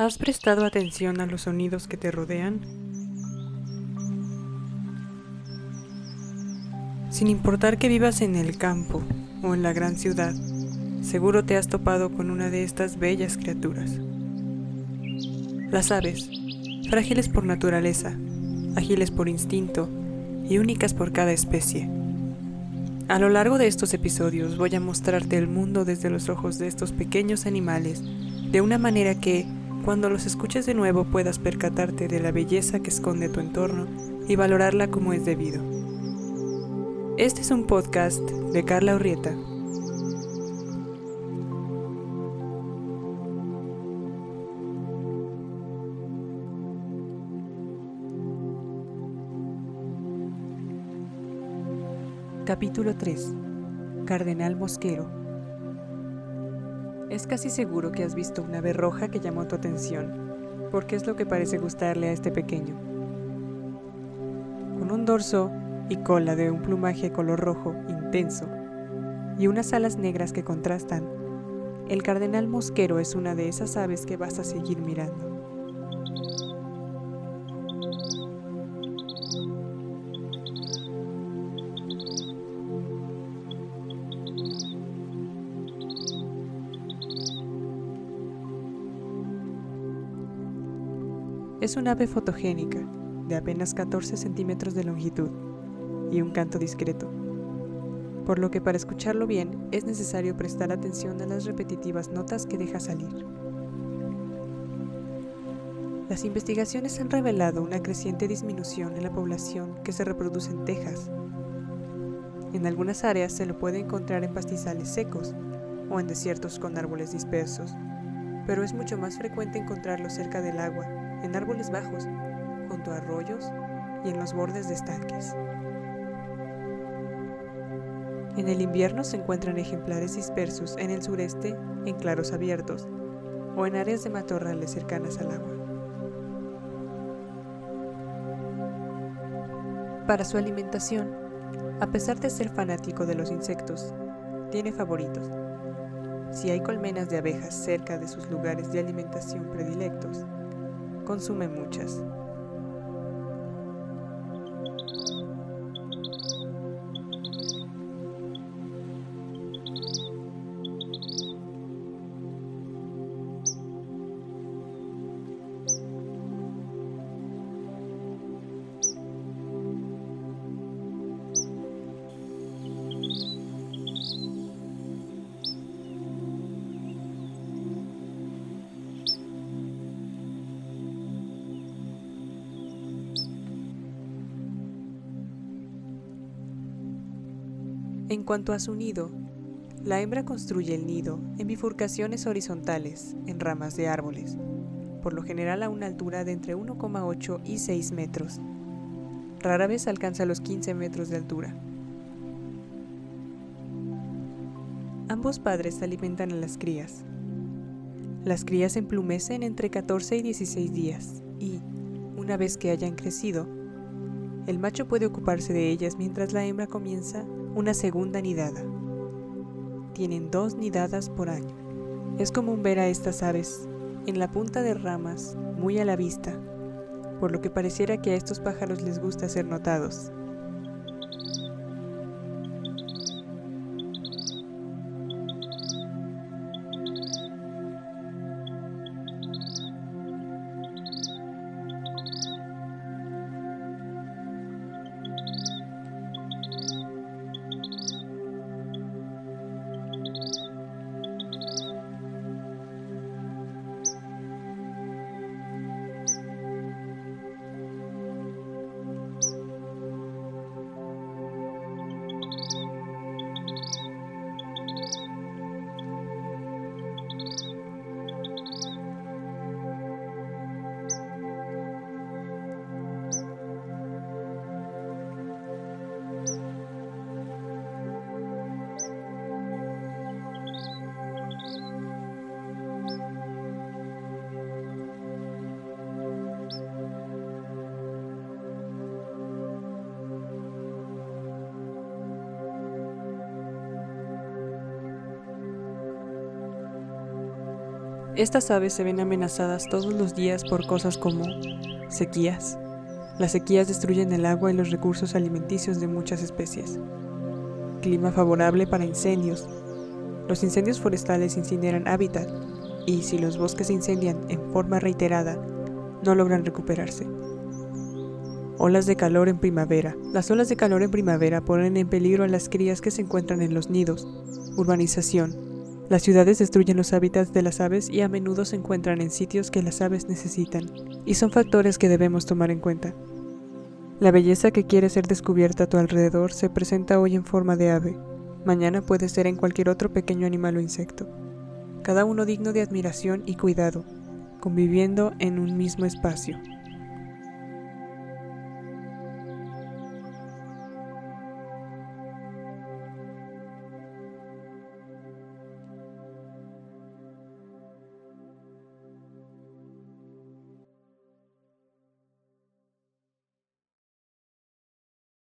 ¿Has prestado atención a los sonidos que te rodean? Sin importar que vivas en el campo o en la gran ciudad, seguro te has topado con una de estas bellas criaturas. Las aves, frágiles por naturaleza, ágiles por instinto y únicas por cada especie. A lo largo de estos episodios voy a mostrarte el mundo desde los ojos de estos pequeños animales, de una manera que, cuando los escuches de nuevo puedas percatarte de la belleza que esconde tu entorno y valorarla como es debido. Este es un podcast de Carla Urrieta. Capítulo 3. Cardenal Mosquero es casi seguro que has visto una ave roja que llamó tu atención, porque es lo que parece gustarle a este pequeño. Con un dorso y cola de un plumaje color rojo intenso y unas alas negras que contrastan, el cardenal mosquero es una de esas aves que vas a seguir mirando. Es un ave fotogénica, de apenas 14 centímetros de longitud y un canto discreto, por lo que para escucharlo bien es necesario prestar atención a las repetitivas notas que deja salir. Las investigaciones han revelado una creciente disminución en la población que se reproduce en Texas. En algunas áreas se lo puede encontrar en pastizales secos o en desiertos con árboles dispersos, pero es mucho más frecuente encontrarlo cerca del agua en árboles bajos, junto a arroyos y en los bordes de estanques. En el invierno se encuentran ejemplares dispersos en el sureste en claros abiertos o en áreas de matorrales cercanas al agua. Para su alimentación, a pesar de ser fanático de los insectos, tiene favoritos. Si hay colmenas de abejas cerca de sus lugares de alimentación predilectos, consume muchas. En cuanto a su nido, la hembra construye el nido en bifurcaciones horizontales en ramas de árboles, por lo general a una altura de entre 1,8 y 6 metros. Rara vez alcanza los 15 metros de altura. Ambos padres alimentan a las crías. Las crías emplumecen entre 14 y 16 días y, una vez que hayan crecido, el macho puede ocuparse de ellas mientras la hembra comienza una segunda nidada. Tienen dos nidadas por año. Es común ver a estas aves en la punta de ramas, muy a la vista, por lo que pareciera que a estos pájaros les gusta ser notados. Estas aves se ven amenazadas todos los días por cosas como sequías. Las sequías destruyen el agua y los recursos alimenticios de muchas especies. Clima favorable para incendios. Los incendios forestales incineran hábitat y si los bosques se incendian en forma reiterada, no logran recuperarse. Olas de calor en primavera. Las olas de calor en primavera ponen en peligro a las crías que se encuentran en los nidos. Urbanización. Las ciudades destruyen los hábitats de las aves y a menudo se encuentran en sitios que las aves necesitan, y son factores que debemos tomar en cuenta. La belleza que quiere ser descubierta a tu alrededor se presenta hoy en forma de ave, mañana puede ser en cualquier otro pequeño animal o insecto, cada uno digno de admiración y cuidado, conviviendo en un mismo espacio.